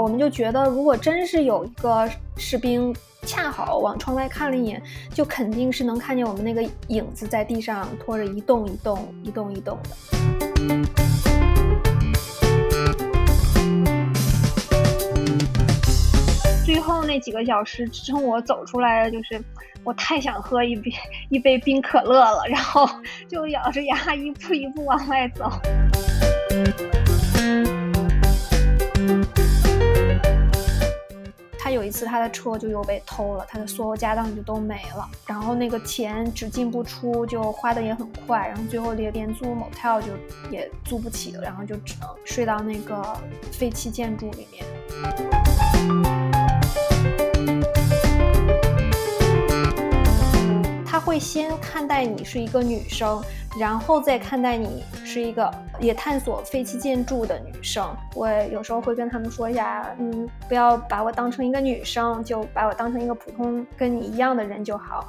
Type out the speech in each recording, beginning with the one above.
我们就觉得，如果真是有一个士兵恰好往窗外看了一眼，就肯定是能看见我们那个影子在地上拖着一动一动、一动一动的。最后那几个小时支撑我走出来的，就是我太想喝一杯一杯冰可乐了，然后就咬着牙一步一步往外走。一次他的车就又被偷了，他的所有家当就都没了，然后那个钱只进不出，就花的也很快，然后最后连连租 motel 就也租不起了，然后就只能睡到那个废弃建筑里面。他会先看待你是一个女生，然后再看待你是一个也探索废弃建筑的女生。我有时候会跟他们说一下，嗯，不要把我当成一个女生，就把我当成一个普通跟你一样的人就好。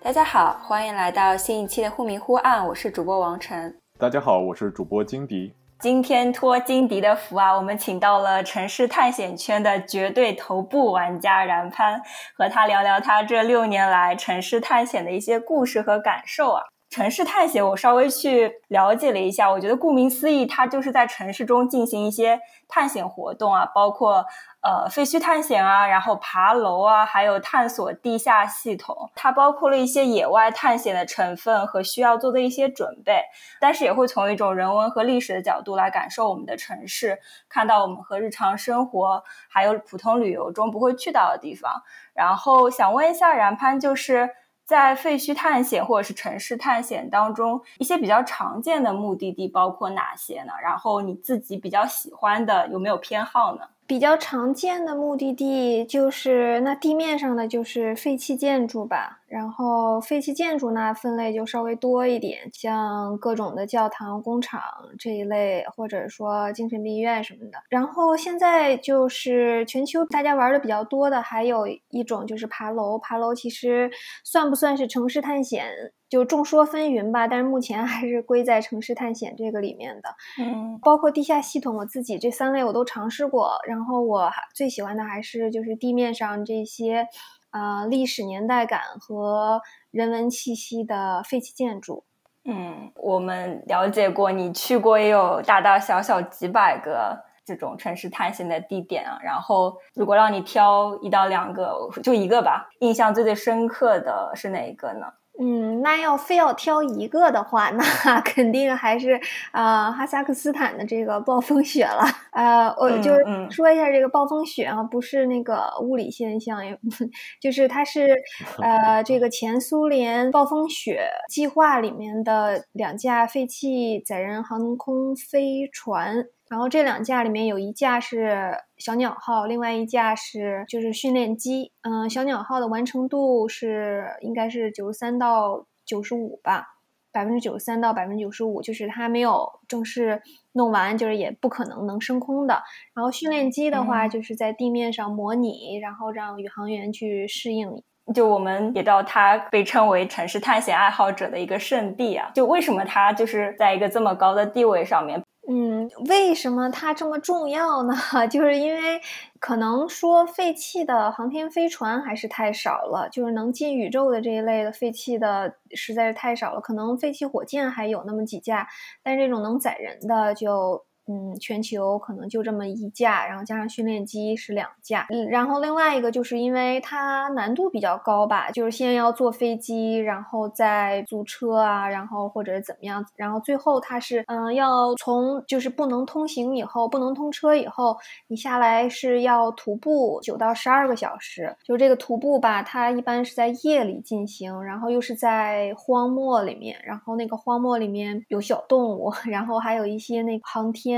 大家好，欢迎来到新一期的忽明忽暗，我是主播王晨。大家好，我是主播金迪。今天托金迪的福啊，我们请到了城市探险圈的绝对头部玩家然潘，和他聊聊他这六年来城市探险的一些故事和感受啊。城市探险，我稍微去了解了一下，我觉得顾名思义，它就是在城市中进行一些探险活动啊，包括呃废墟探险啊，然后爬楼啊，还有探索地下系统。它包括了一些野外探险的成分和需要做的一些准备，但是也会从一种人文和历史的角度来感受我们的城市，看到我们和日常生活还有普通旅游中不会去到的地方。然后想问一下然潘，就是。在废墟探险或者是城市探险当中，一些比较常见的目的地包括哪些呢？然后你自己比较喜欢的有没有偏好呢？比较常见的目的地就是那地面上的就是废弃建筑吧，然后废弃建筑那分类就稍微多一点，像各种的教堂、工厂这一类，或者说精神病院什么的。然后现在就是全球大家玩的比较多的，还有一种就是爬楼。爬楼其实算不算是城市探险？就众说纷纭吧，但是目前还是归在城市探险这个里面的。嗯，包括地下系统，我自己这三类我都尝试过。然后我最喜欢的还是就是地面上这些，呃，历史年代感和人文气息的废弃建筑。嗯，我们了解过，你去过也有大大小小几百个这种城市探险的地点啊。然后，如果让你挑一到两个，就一个吧，印象最最深刻的是哪一个呢？嗯，那要非要挑一个的话，那 肯定还是啊哈萨克斯坦的这个暴风雪了。呃，我就说一下这个暴风雪啊，不是那个物理现象，也 就是它是 呃这个前苏联暴风雪计划里面的两架废弃载人航空飞船。然后这两架里面有一架是小鸟号，另外一架是就是训练机。嗯，小鸟号的完成度是应该是九十三到九十五吧，百分之九十三到百分之九十五，就是它没有正式弄完，就是也不可能能升空的。然后训练机的话，就是在地面上模拟，然后让宇航员去适应。就我们也知道，它被称为城市探险爱好者的一个圣地啊。就为什么它就是在一个这么高的地位上面？嗯，为什么它这么重要呢？就是因为可能说废弃的航天飞船还是太少了，就是能进宇宙的这一类的废弃的实在是太少了。可能废弃火箭还有那么几架，但这种能载人的就。嗯，全球可能就这么一架，然后加上训练机是两架。嗯，然后另外一个就是因为它难度比较高吧，就是先要坐飞机，然后再租车啊，然后或者怎么样，然后最后它是嗯要从就是不能通行以后，不能通车以后，你下来是要徒步九到十二个小时。就这个徒步吧，它一般是在夜里进行，然后又是在荒漠里面，然后那个荒漠里面有小动物，然后还有一些那个航天。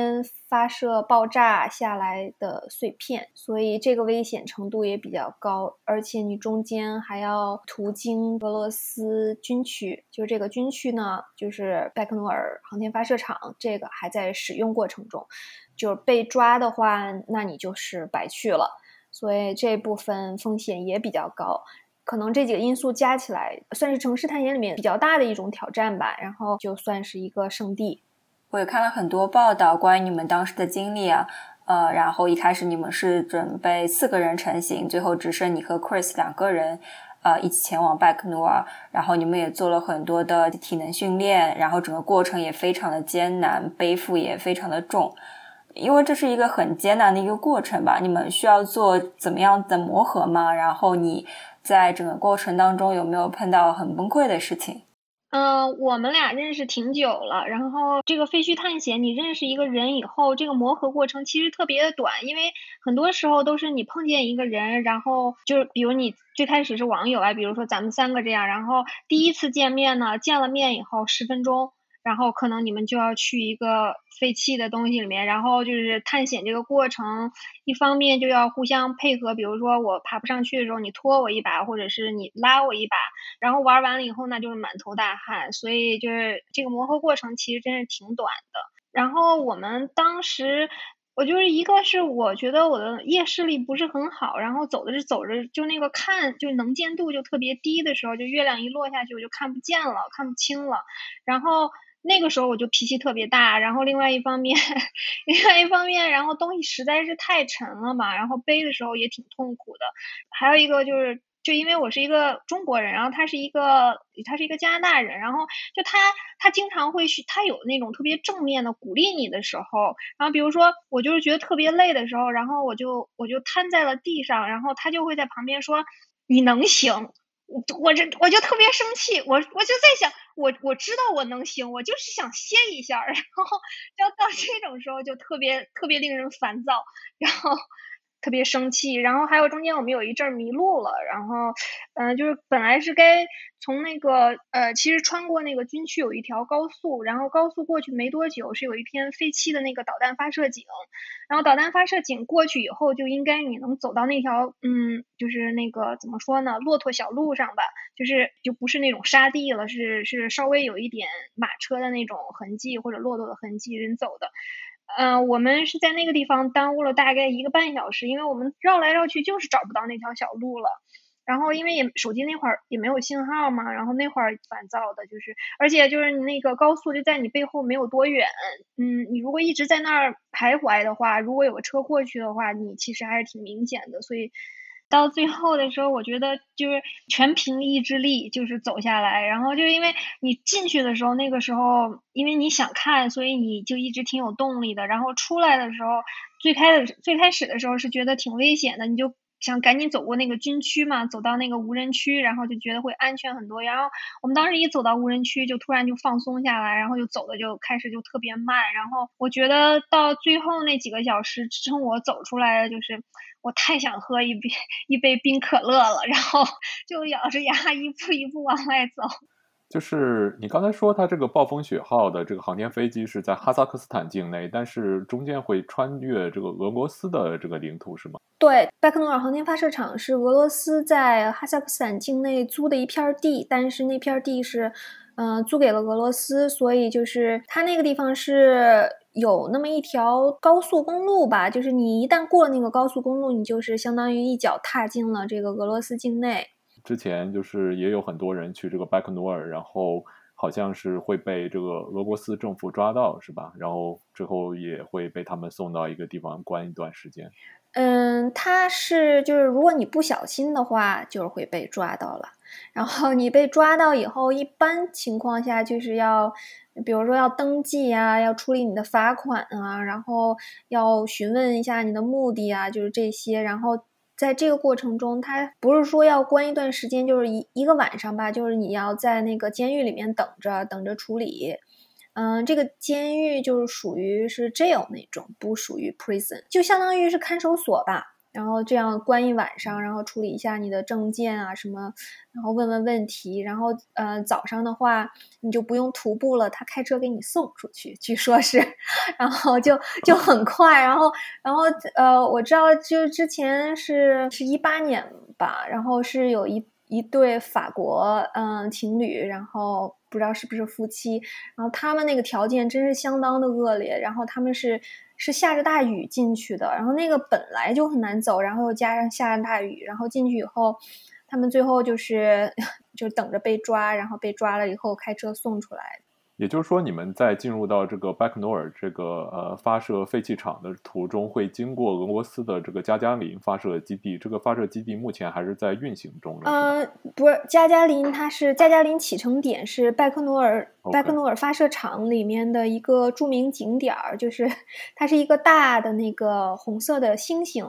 发射爆炸下来的碎片，所以这个危险程度也比较高。而且你中间还要途经俄罗斯军区，就是这个军区呢，就是拜克诺尔航天发射场，这个还在使用过程中。就是被抓的话，那你就是白去了。所以这部分风险也比较高。可能这几个因素加起来，算是城市探险里面比较大的一种挑战吧。然后就算是一个圣地。我也看了很多报道关于你们当时的经历啊，呃，然后一开始你们是准备四个人成行，最后只剩你和 Chris 两个人，呃，一起前往拜克努尔，然后你们也做了很多的体能训练，然后整个过程也非常的艰难，背负也非常的重。因为这是一个很艰难的一个过程吧，你们需要做怎么样的磨合吗？然后你在整个过程当中有没有碰到很崩溃的事情？嗯，我们俩认识挺久了，然后这个废墟探险，你认识一个人以后，这个磨合过程其实特别的短，因为很多时候都是你碰见一个人，然后就是比如你最开始是网友啊，比如说咱们三个这样，然后第一次见面呢，见了面以后十分钟。然后可能你们就要去一个废弃的东西里面，然后就是探险这个过程，一方面就要互相配合，比如说我爬不上去的时候，你拖我一把，或者是你拉我一把，然后玩完了以后呢，就是满头大汗，所以就是这个磨合过程其实真是挺短的。然后我们当时，我就是一个是我觉得我的夜视力不是很好，然后走着走着就那个看就能见度就特别低的时候，就月亮一落下去我就看不见了，看不清了，然后。那个时候我就脾气特别大，然后另外一方面，另外一方面，然后东西实在是太沉了嘛，然后背的时候也挺痛苦的。还有一个就是，就因为我是一个中国人，然后他是一个他是一个加拿大人，然后就他他经常会去，他有那种特别正面的鼓励你的时候，然后比如说我就是觉得特别累的时候，然后我就我就瘫在了地上，然后他就会在旁边说你能行。我这我就特别生气，我我就在想，我我知道我能行，我就是想歇一下，然后要到这种时候就特别特别令人烦躁，然后。特别生气，然后还有中间我们有一阵迷路了，然后，嗯，就是本来是该从那个呃，其实穿过那个军区有一条高速，然后高速过去没多久是有一片废弃的那个导弹发射井，然后导弹发射井过去以后就应该你能走到那条嗯，就是那个怎么说呢，骆驼小路上吧，就是就不是那种沙地了，是是稍微有一点马车的那种痕迹或者骆驼的痕迹人走的。嗯，我们是在那个地方耽误了大概一个半小时，因为我们绕来绕去就是找不到那条小路了。然后因为也手机那会儿也没有信号嘛，然后那会儿烦躁的就是，而且就是那个高速就在你背后没有多远，嗯，你如果一直在那儿徘徊的话，如果有个车过去的话，你其实还是挺明显的，所以。到最后的时候，我觉得就是全凭意志力，就是走下来。然后就因为你进去的时候，那个时候因为你想看，所以你就一直挺有动力的。然后出来的时候，最开始最开始的时候是觉得挺危险的，你就。想赶紧走过那个军区嘛，走到那个无人区，然后就觉得会安全很多。然后我们当时一走到无人区，就突然就放松下来，然后就走的就开始就特别慢。然后我觉得到最后那几个小时支撑我走出来的，就是我太想喝一杯一杯冰可乐了，然后就咬着牙一步一步往外走。就是你刚才说，它这个暴风雪号的这个航天飞机是在哈萨克斯坦境内，但是中间会穿越这个俄罗斯的这个领土，是吗？对，拜克努尔航天发射场是俄罗斯在哈萨克斯坦境内租的一片地，但是那片地是，嗯，租给了俄罗斯，所以就是它那个地方是有那么一条高速公路吧，就是你一旦过了那个高速公路，你就是相当于一脚踏进了这个俄罗斯境内。之前就是也有很多人去这个拜克努尔，然后好像是会被这个俄罗斯政府抓到，是吧？然后之后也会被他们送到一个地方关一段时间。嗯，他是就是如果你不小心的话，就是会被抓到了。然后你被抓到以后，一般情况下就是要，比如说要登记啊，要处理你的罚款啊，然后要询问一下你的目的啊，就是这些，然后。在这个过程中，他不是说要关一段时间，就是一一个晚上吧，就是你要在那个监狱里面等着，等着处理。嗯，这个监狱就是属于是 jail 那种，不属于 prison，就相当于是看守所吧。然后这样关一晚上，然后处理一下你的证件啊什么，然后问问问题，然后呃早上的话你就不用徒步了，他开车给你送出去，据说是，然后就就很快，然后然后呃我知道就之前是是一八年吧，然后是有一一对法国嗯情侣，然后不知道是不是夫妻，然后他们那个条件真是相当的恶劣，然后他们是。是下着大雨进去的，然后那个本来就很难走，然后又加上下着大雨，然后进去以后，他们最后就是 就等着被抓，然后被抓了以后开车送出来。也就是说，你们在进入到这个拜克努尔这个呃发射废弃场的途中，会经过俄罗斯的这个加加林发射基地。这个发射基地目前还是在运行中的。呃，不是加加林，它是加加林启程点是拜克努尔拜克努尔发射场里面的一个著名景点儿，就是 它是一个大的那个红色的星星，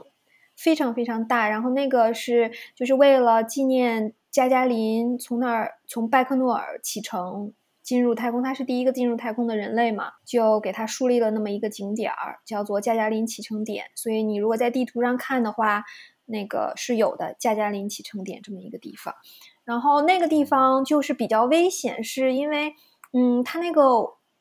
非常非常大。然后那个是就是为了纪念加加林从那儿从拜克诺尔启程。进入太空，他是第一个进入太空的人类嘛，就给他树立了那么一个景点儿，叫做加加林启程点。所以你如果在地图上看的话，那个是有的加加林启程点这么一个地方。然后那个地方就是比较危险，是因为，嗯，它那个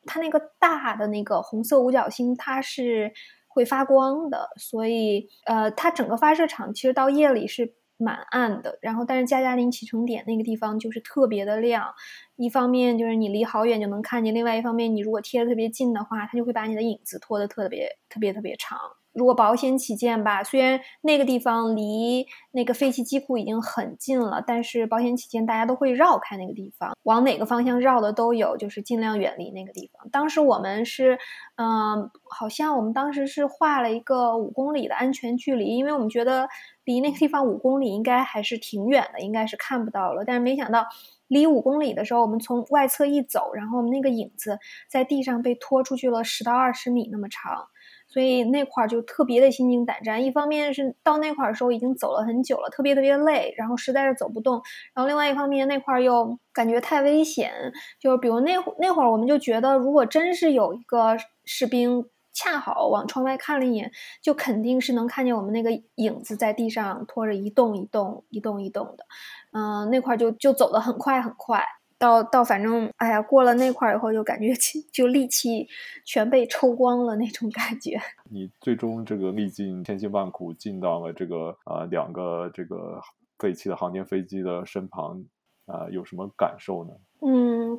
它那个大的那个红色五角星它是会发光的，所以呃，它整个发射场其实到夜里是。蛮暗的，然后但是加加林启程点那个地方就是特别的亮，一方面就是你离好远就能看见，另外一方面你如果贴的特别近的话，它就会把你的影子拖得特别特别特别长。如果保险起见吧，虽然那个地方离那个废弃机库已经很近了，但是保险起见，大家都会绕开那个地方，往哪个方向绕的都有，就是尽量远离那个地方。当时我们是，嗯，好像我们当时是画了一个五公里的安全距离，因为我们觉得离那个地方五公里应该还是挺远的，应该是看不到了。但是没想到离五公里的时候，我们从外侧一走，然后我们那个影子在地上被拖出去了十到二十米那么长。所以那块儿就特别的心惊胆战，一方面是到那块儿的时候已经走了很久了，特别特别累，然后实在是走不动；然后另外一方面那块儿又感觉太危险，就是比如那那会儿我们就觉得，如果真是有一个士兵恰好往窗外看了一眼，就肯定是能看见我们那个影子在地上拖着一动一动一动一动的，嗯，那块儿就就走得很快很快。到到，反正哎呀，过了那块儿以后，就感觉就力气全被抽光了那种感觉。你最终这个历尽千辛万苦进到了这个呃两个这个废弃的航天飞机的身旁，啊，有什么感受呢？嗯，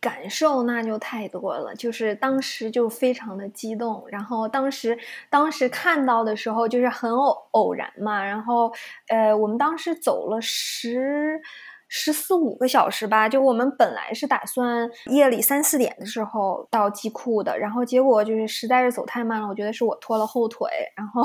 感受那就太多了，就是当时就非常的激动，然后当时当时看到的时候就是很偶偶然嘛，然后呃，我们当时走了十。十四五个小时吧，就我们本来是打算夜里三四点的时候到机库的，然后结果就是实在是走太慢了，我觉得是我拖了后腿，然后，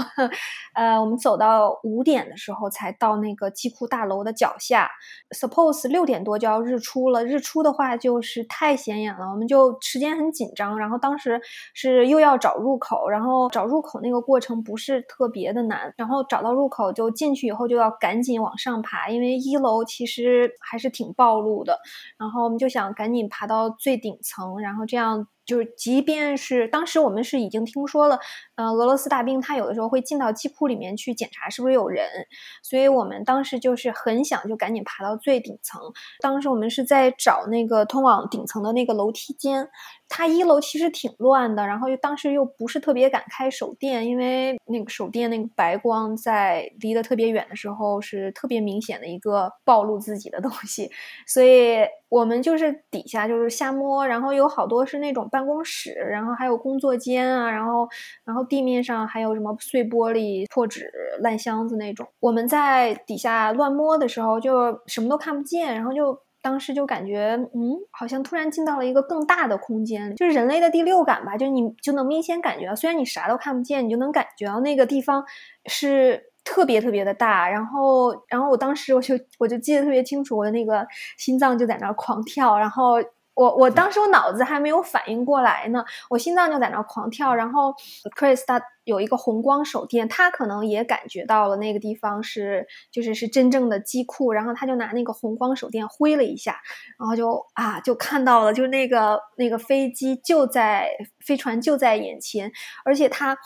呃，我们走到五点的时候才到那个机库大楼的脚下，suppose 六点多就要日出了，日出的话就是太显眼了，我们就时间很紧张，然后当时是又要找入口，然后找入口那个过程不是特别的难，然后找到入口就进去以后就要赶紧往上爬，因为一楼其实。还是挺暴露的，然后我们就想赶紧爬到最顶层，然后这样。就是，即便是当时我们是已经听说了，呃，俄罗斯大兵他有的时候会进到机库里面去检查是不是有人，所以我们当时就是很想就赶紧爬到最顶层。当时我们是在找那个通往顶层的那个楼梯间，它一楼其实挺乱的，然后又当时又不是特别敢开手电，因为那个手电那个白光在离得特别远的时候是特别明显的一个暴露自己的东西，所以。我们就是底下就是瞎摸，然后有好多是那种办公室，然后还有工作间啊，然后然后地面上还有什么碎玻璃、破纸、烂箱子那种。我们在底下乱摸的时候，就什么都看不见，然后就当时就感觉，嗯，好像突然进到了一个更大的空间，就是人类的第六感吧，就你就能明显感觉到，虽然你啥都看不见，你就能感觉到那个地方是。特别特别的大，然后，然后我当时我就我就记得特别清楚，我的那个心脏就在那儿狂跳，然后我我当时我脑子还没有反应过来呢，我心脏就在那狂跳，然后 Chris 他有一个红光手电，他可能也感觉到了那个地方是就是是真正的机库，然后他就拿那个红光手电挥了一下，然后就啊就看到了，就那个那个飞机就在飞船就在眼前，而且他。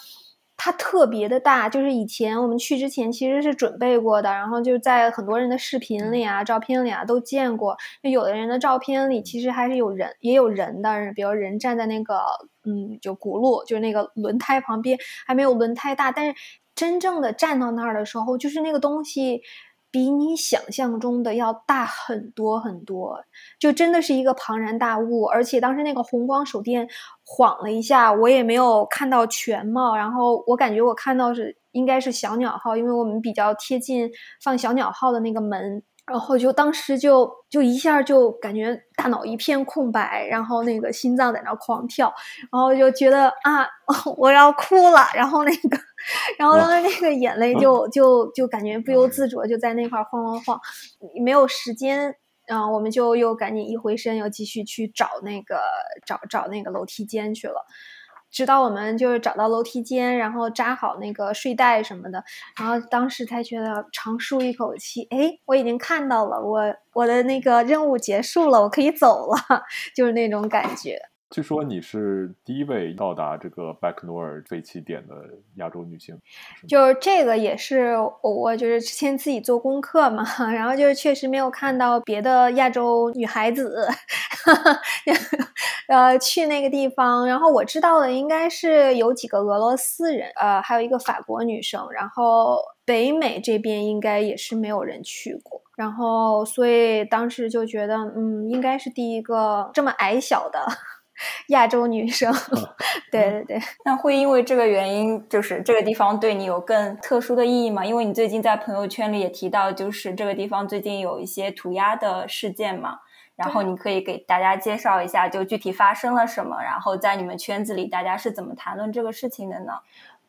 它特别的大，就是以前我们去之前其实是准备过的，然后就在很多人的视频里啊、照片里啊都见过。就有的人的照片里其实还是有人，也有人的，比如人站在那个嗯，就轱辘，就是那个轮胎旁边，还没有轮胎大。但是真正的站到那儿的时候，就是那个东西。比你想象中的要大很多很多，就真的是一个庞然大物。而且当时那个红光手电晃了一下，我也没有看到全貌。然后我感觉我看到是应该是小鸟号，因为我们比较贴近放小鸟号的那个门。然后就当时就就一下就感觉大脑一片空白，然后那个心脏在那狂跳，然后就觉得啊，我要哭了，然后那个，然后当时那个眼泪就就就感觉不由自主就在那块晃晃晃，没有时间，然后我们就又赶紧一回身，又继续去找那个找找那个楼梯间去了。直到我们就是找到楼梯间，然后扎好那个睡袋什么的，然后当时才觉得长舒一口气，哎，我已经看到了，我我的那个任务结束了，我可以走了，就是那种感觉。据说你是第一位到达这个拜克努尔废弃点的亚洲女性，就是这个也是我就是之前自己做功课嘛，然后就是确实没有看到别的亚洲女孩子，呃，去那个地方。然后我知道的应该是有几个俄罗斯人，呃，还有一个法国女生。然后北美这边应该也是没有人去过。然后所以当时就觉得，嗯，应该是第一个这么矮小的。亚洲女生，对对对，那会因为这个原因，就是这个地方对你有更特殊的意义吗？因为你最近在朋友圈里也提到，就是这个地方最近有一些涂鸦的事件嘛，然后你可以给大家介绍一下，就具体发生了什么，然后在你们圈子里大家是怎么谈论这个事情的呢？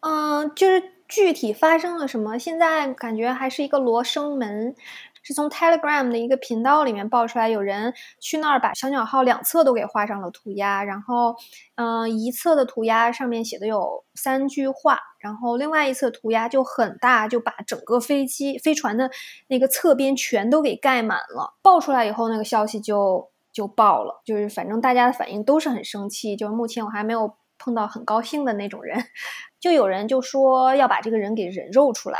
嗯，就是具体发生了什么，现在感觉还是一个罗生门。是从 Telegram 的一个频道里面爆出来，有人去那儿把小鸟号两侧都给画上了涂鸦，然后，嗯，一侧的涂鸦上面写的有三句话，然后另外一侧涂鸦就很大，就把整个飞机飞船的那个侧边全都给盖满了。爆出来以后，那个消息就就爆了，就是反正大家的反应都是很生气，就是目前我还没有碰到很高兴的那种人，就有人就说要把这个人给人肉出来。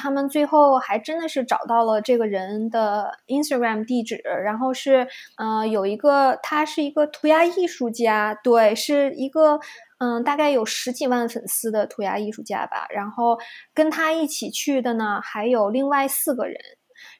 他们最后还真的是找到了这个人的 Instagram 地址，然后是，呃，有一个他是一个涂鸦艺术家，对，是一个，嗯，大概有十几万粉丝的涂鸦艺术家吧。然后跟他一起去的呢，还有另外四个人。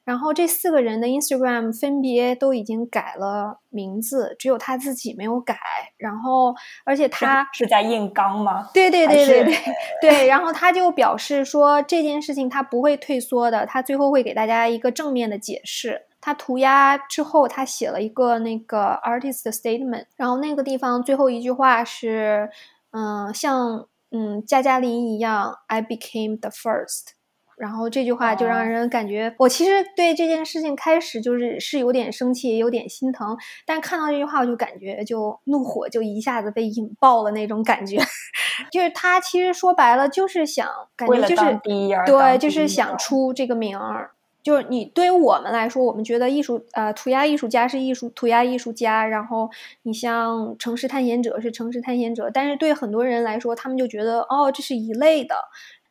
然后这四个人的 Instagram 分别都已经改了名字，只有他自己没有改。然后，而且他是在硬刚吗？对对对对对对。然后他就表示说这件事情他不会退缩的，他最后会给大家一个正面的解释。他涂鸦之后，他写了一个那个 artist statement，然后那个地方最后一句话是，嗯，像嗯加加林一样，I became the first。然后这句话就让人感觉，我其实对这件事情开始就是是有点生气，也有点心疼。但看到这句话，我就感觉就怒火就一下子被引爆了那种感觉。就是他其实说白了就是想，感觉就是对，就是想出这个名儿。就是你对于我们来说，我们觉得艺术呃涂鸦艺术家是艺术涂鸦艺术家，然后你像城市探险者是城市探险者，但是对很多人来说，他们就觉得哦，这是一类的。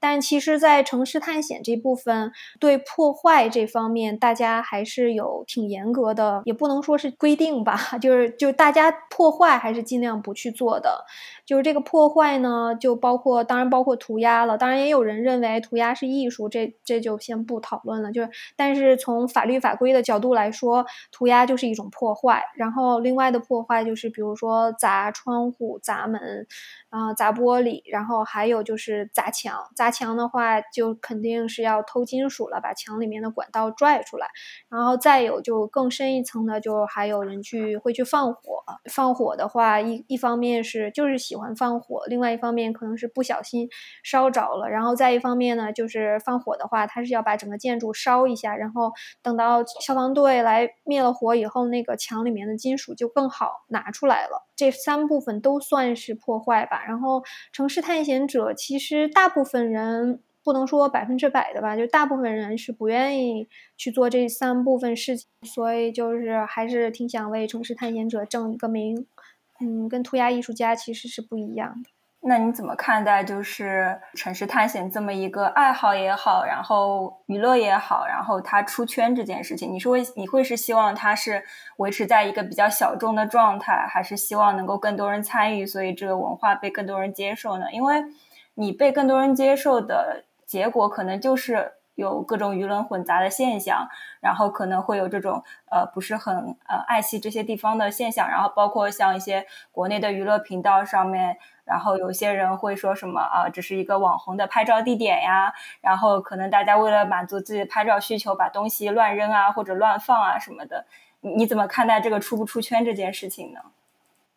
但其实，在城市探险这部分，对破坏这方面，大家还是有挺严格的，也不能说是规定吧，就是就大家破坏还是尽量不去做的。就是这个破坏呢，就包括当然包括涂鸦了，当然也有人认为涂鸦是艺术，这这就先不讨论了。就是，但是从法律法规的角度来说，涂鸦就是一种破坏。然后另外的破坏就是，比如说砸窗户、砸门，啊，砸玻璃，然后还有就是砸墙。砸墙的话，就肯定是要偷金属了，把墙里面的管道拽出来。然后再有就更深一层的，就还有人去会去放火。放火的话，一一方面是就是喜欢放火，另外一方面可能是不小心烧着了，然后再一方面呢，就是放火的话，它是要把整个建筑烧一下，然后等到消防队来灭了火以后，那个墙里面的金属就更好拿出来了。这三部分都算是破坏吧。然后城市探险者其实大部分人不能说百分之百的吧，就大部分人是不愿意去做这三部分事情，所以就是还是挺想为城市探险者正一个名。嗯，跟涂鸦艺术家其实是不一样的。那你怎么看待就是城市探险这么一个爱好也好，然后娱乐也好，然后它出圈这件事情？你是会你会是希望它是维持在一个比较小众的状态，还是希望能够更多人参与，所以这个文化被更多人接受呢？因为你被更多人接受的结果，可能就是。有各种鱼龙混杂的现象，然后可能会有这种呃不是很呃爱惜这些地方的现象，然后包括像一些国内的娱乐频道上面，然后有些人会说什么啊，这是一个网红的拍照地点呀，然后可能大家为了满足自己的拍照需求，把东西乱扔啊或者乱放啊什么的，你怎么看待这个出不出圈这件事情呢？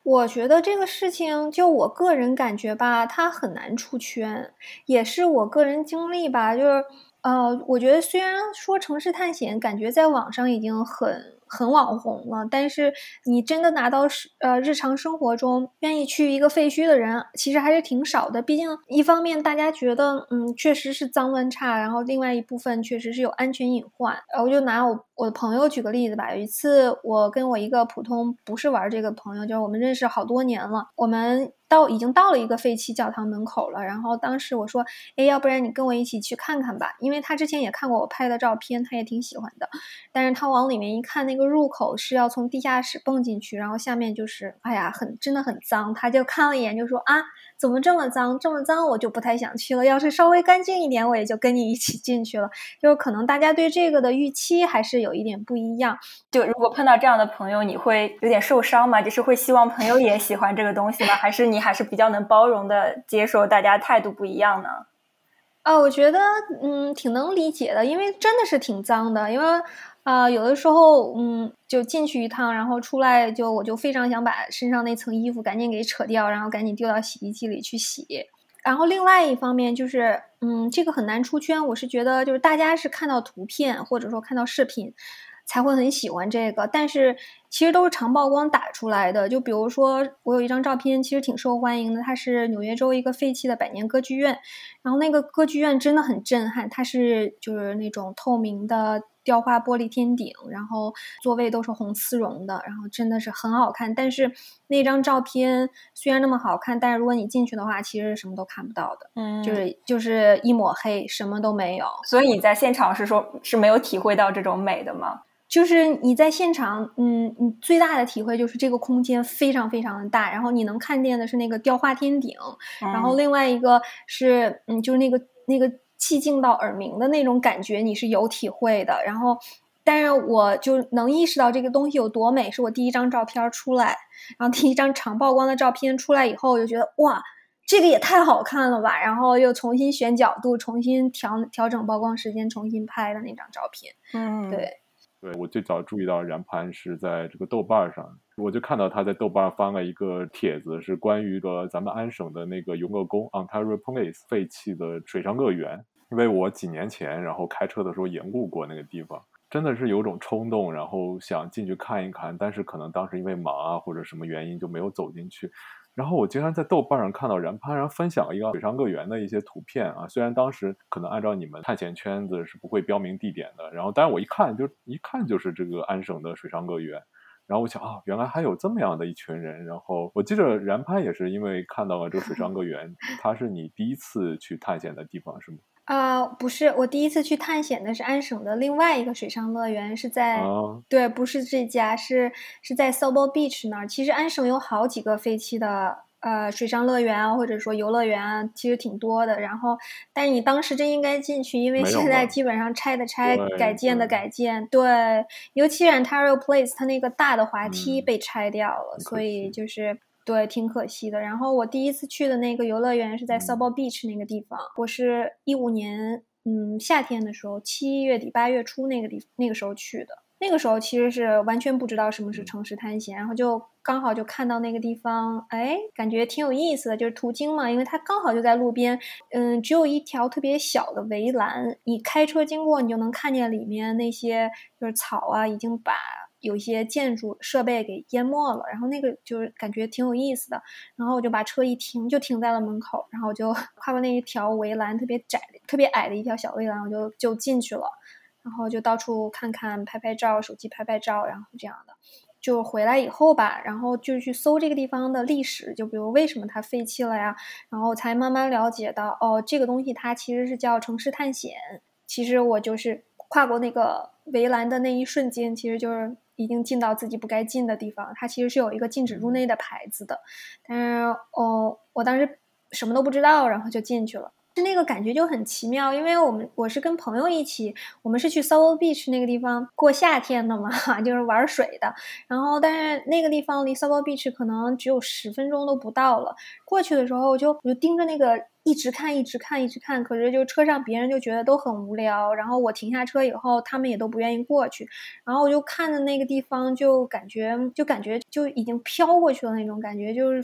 我觉得这个事情，就我个人感觉吧，它很难出圈，也是我个人经历吧。就是，呃，我觉得虽然说城市探险，感觉在网上已经很。很网红了，但是你真的拿到呃日常生活中愿意去一个废墟的人，其实还是挺少的。毕竟一方面大家觉得嗯确实是脏乱差，然后另外一部分确实是有安全隐患。呃，我就拿我我的朋友举个例子吧。有一次我跟我一个普通不是玩这个朋友，就是我们认识好多年了，我们。到已经到了一个废弃教堂门口了，然后当时我说，哎，要不然你跟我一起去看看吧，因为他之前也看过我拍的照片，他也挺喜欢的。但是他往里面一看，那个入口是要从地下室蹦进去，然后下面就是，哎呀，很真的很脏。他就看了一眼，就说啊。怎么这么脏？这么脏，我就不太想去了。要是稍微干净一点，我也就跟你一起进去了。就是可能大家对这个的预期还是有一点不一样。就如果碰到这样的朋友，你会有点受伤吗？就是会希望朋友也喜欢这个东西吗？还是你还是比较能包容的接受大家态度不一样呢？啊，我觉得嗯挺能理解的，因为真的是挺脏的，因为。啊，有的时候，嗯，就进去一趟，然后出来就我就非常想把身上那层衣服赶紧给扯掉，然后赶紧丢到洗衣机里去洗。然后另外一方面就是，嗯，这个很难出圈。我是觉得就是大家是看到图片或者说看到视频才会很喜欢这个，但是其实都是长曝光打出来的。就比如说我有一张照片，其实挺受欢迎的，它是纽约州一个废弃的百年歌剧院，然后那个歌剧院真的很震撼，它是就是那种透明的。雕花玻璃天顶，然后座位都是红丝绒的，然后真的是很好看。但是那张照片虽然那么好看，但是如果你进去的话，其实什么都看不到的，嗯，就是就是一抹黑，什么都没有。所以你在现场是说，是没有体会到这种美的吗？就是你在现场，嗯，你最大的体会就是这个空间非常非常的大，然后你能看见的是那个雕花天顶，然后另外一个是，嗯，就是那个那个。寂静到耳鸣的那种感觉，你是有体会的。然后，但是我就能意识到这个东西有多美。是我第一张照片出来，然后第一张长曝光的照片出来以后，我就觉得哇，这个也太好看了吧！然后又重新选角度，重新调调整曝光时间，重新拍的那张照片。嗯，对。对我最早注意到然潘是在这个豆瓣上，我就看到他在豆瓣发了一个帖子，是关于个咱们安省的那个永乐宫 （Ontario Place） 废弃的水上乐园。因为我几年前然后开车的时候沿路过那个地方，真的是有种冲动，然后想进去看一看，但是可能当时因为忙啊或者什么原因就没有走进去。然后我经常在豆瓣上看到然潘然后分享了一个水上乐园的一些图片啊，虽然当时可能按照你们探险圈子是不会标明地点的，然后但是我一看就一看就是这个安省的水上乐园。然后我想啊，原来还有这么样的一群人。然后我记得然潘也是因为看到了这个水上乐园，它是你第一次去探险的地方是吗？啊，不是，我第一次去探险的是安省的另外一个水上乐园，是在对，不是这家，是是在 s o b o Beach 那儿。其实安省有好几个废弃的呃水上乐园啊，或者说游乐园啊，其实挺多的。然后，但是你当时真应该进去，因为现在基本上拆的拆，改建的改建。对，尤其 Ontario Place，它那个大的滑梯被拆掉了，所以就是。对，挺可惜的。然后我第一次去的那个游乐园是在 s o b o Beach 那个地方。我是一五年，嗯，夏天的时候，七月底八月初那个地那个时候去的。那个时候其实是完全不知道什么是城市探险，然后就刚好就看到那个地方，哎，感觉挺有意思的，就是途经嘛，因为它刚好就在路边，嗯，只有一条特别小的围栏，你开车经过，你就能看见里面那些就是草啊，已经把。有一些建筑设备给淹没了，然后那个就是感觉挺有意思的，然后我就把车一停，就停在了门口，然后我就跨过那一条围栏，特别窄、特别矮的一条小围栏，我就就进去了，然后就到处看看、拍拍照，手机拍拍照，然后这样的。就回来以后吧，然后就去搜这个地方的历史，就比如为什么它废弃了呀，然后才慢慢了解到，哦，这个东西它其实是叫城市探险。其实我就是跨过那个围栏的那一瞬间，其实就是。已经进到自己不该进的地方，它其实是有一个禁止入内的牌子的，但是哦，我当时什么都不知道，然后就进去了，是那个感觉就很奇妙，因为我们我是跟朋友一起，我们是去 s o u Beach 那个地方过夏天的嘛，就是玩水的。然后，但是那个地方离 s o u Beach 可能只有十分钟都不到了。过去的时候，我就我就盯着那个一直看，一直看，一直看。可是就车上别人就觉得都很无聊。然后我停下车以后，他们也都不愿意过去。然后我就看着那个地方，就感觉就感觉就已经飘过去了那种感觉，就是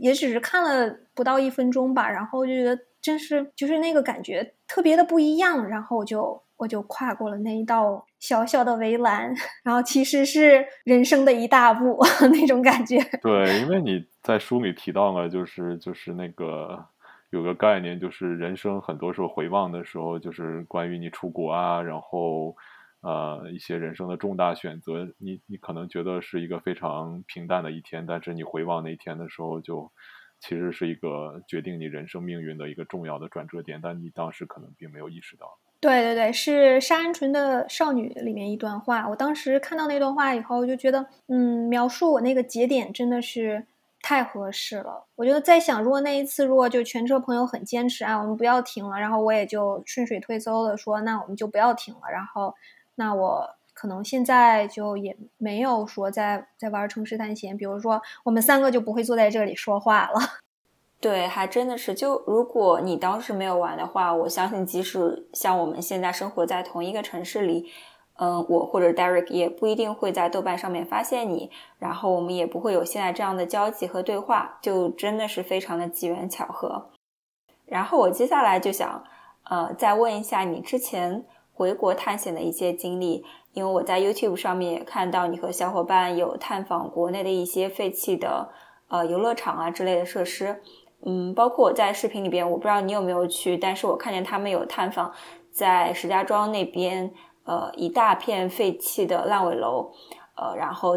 也只是看了不到一分钟吧。然后就觉得。真是就是那个感觉特别的不一样，然后我就我就跨过了那一道小小的围栏，然后其实是人生的一大步 那种感觉。对，因为你在书里提到了，就是就是那个有个概念，就是人生很多时候回望的时候，就是关于你出国啊，然后呃一些人生的重大选择，你你可能觉得是一个非常平淡的一天，但是你回望那一天的时候就。其实是一个决定你人生命运的一个重要的转折点，但你当时可能并没有意识到。对对对，是沙恩纯的少女里面一段话。我当时看到那段话以后，就觉得，嗯，描述我那个节点真的是太合适了。我就在想，如果那一次，如果就全车朋友很坚持啊，我们不要停了，然后我也就顺水推舟的说，那我们就不要停了。然后，那我。可能现在就也没有说在在玩城市探险，比如说我们三个就不会坐在这里说话了。对，还真的是。就如果你当时没有玩的话，我相信即使像我们现在生活在同一个城市里，嗯，我或者 Derek 也不一定会在豆瓣上面发现你，然后我们也不会有现在这样的交集和对话，就真的是非常的机缘巧合。然后我接下来就想，呃，再问一下你之前回国探险的一些经历。因为我在 YouTube 上面也看到你和小伙伴有探访国内的一些废弃的呃游乐场啊之类的设施，嗯，包括我在视频里边，我不知道你有没有去，但是我看见他们有探访在石家庄那边呃一大片废弃的烂尾楼，呃，然后。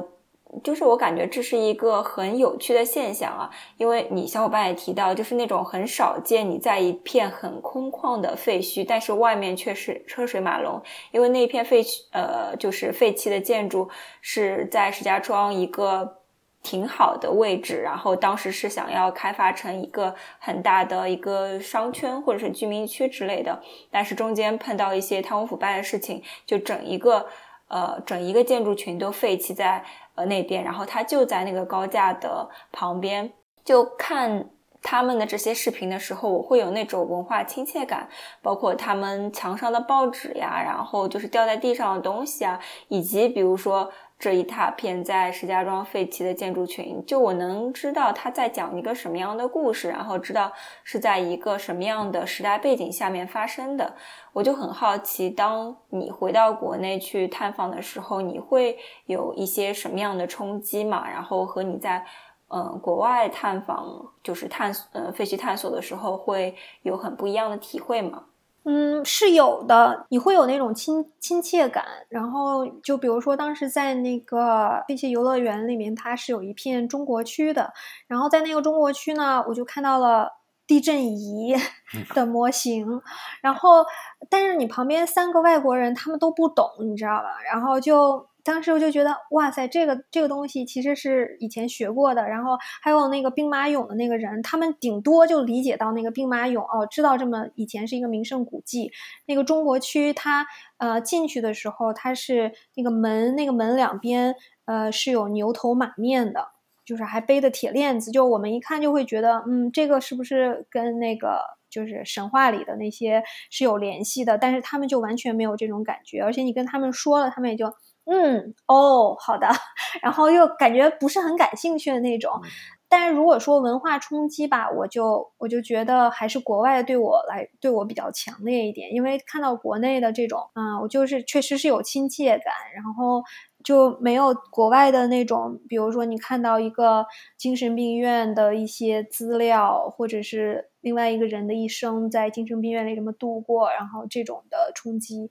就是我感觉这是一个很有趣的现象啊，因为你小伙伴也提到，就是那种很少见你在一片很空旷的废墟，但是外面却是车水马龙，因为那片废墟呃就是废弃的建筑是在石家庄一个挺好的位置，然后当时是想要开发成一个很大的一个商圈或者是居民区之类的，但是中间碰到一些贪污腐败的事情，就整一个呃整一个建筑群都废弃在。那边，然后他就在那个高架的旁边，就看他们的这些视频的时候，我会有那种文化亲切感，包括他们墙上的报纸呀，然后就是掉在地上的东西啊，以及比如说。这一大片在石家庄废弃的建筑群，就我能知道他在讲一个什么样的故事，然后知道是在一个什么样的时代背景下面发生的，我就很好奇，当你回到国内去探访的时候，你会有一些什么样的冲击嘛？然后和你在嗯国外探访，就是探呃废墟探索的时候，会有很不一样的体会吗？嗯，是有的，你会有那种亲亲切感。然后就比如说，当时在那个那些游乐园里面，它是有一片中国区的。然后在那个中国区呢，我就看到了地震仪的模型。然后，但是你旁边三个外国人，他们都不懂，你知道吧？然后就。当时我就觉得，哇塞，这个这个东西其实是以前学过的。然后还有那个兵马俑的那个人，他们顶多就理解到那个兵马俑哦，知道这么以前是一个名胜古迹。那个中国区，它呃进去的时候，它是那个门，那个门两边呃是有牛头马面的，就是还背的铁链子。就我们一看就会觉得，嗯，这个是不是跟那个就是神话里的那些是有联系的？但是他们就完全没有这种感觉，而且你跟他们说了，他们也就。嗯哦，好的，然后又感觉不是很感兴趣的那种。但是如果说文化冲击吧，我就我就觉得还是国外对我来对我比较强烈一点，因为看到国内的这种，嗯，我就是确实是有亲切感，然后就没有国外的那种，比如说你看到一个精神病院的一些资料，或者是另外一个人的一生在精神病院里怎么度过，然后这种的冲击。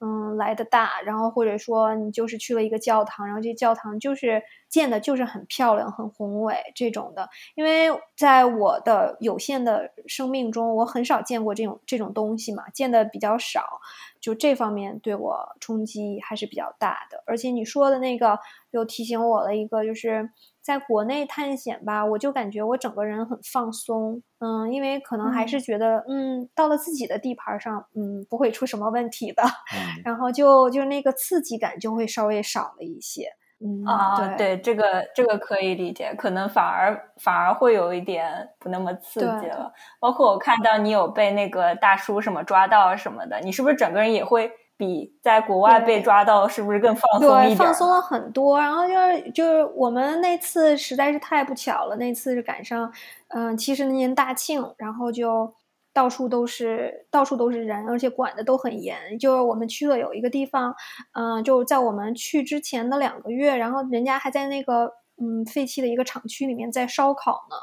嗯，来的大，然后或者说你就是去了一个教堂，然后这教堂就是建的就是很漂亮、很宏伟这种的。因为在我的有限的生命中，我很少见过这种这种东西嘛，见的比较少，就这方面对我冲击还是比较大的。而且你说的那个又提醒我了一个，就是。在国内探险吧，我就感觉我整个人很放松，嗯，因为可能还是觉得，嗯，到了自己的地盘上，嗯，不会出什么问题的，然后就就那个刺激感就会稍微少了一些。嗯啊，对，这个这个可以理解，可能反而反而会有一点不那么刺激了。包括我看到你有被那个大叔什么抓到什么的，你是不是整个人也会比在国外被抓到是不是更放松一点？放松了很多。然后就是就是我们那次实在是太不巧了，那次是赶上嗯七十年大庆，然后就。到处都是，到处都是人，而且管的都很严。就是我们去了有一个地方，嗯，就在我们去之前的两个月，然后人家还在那个嗯废弃的一个厂区里面在烧烤呢，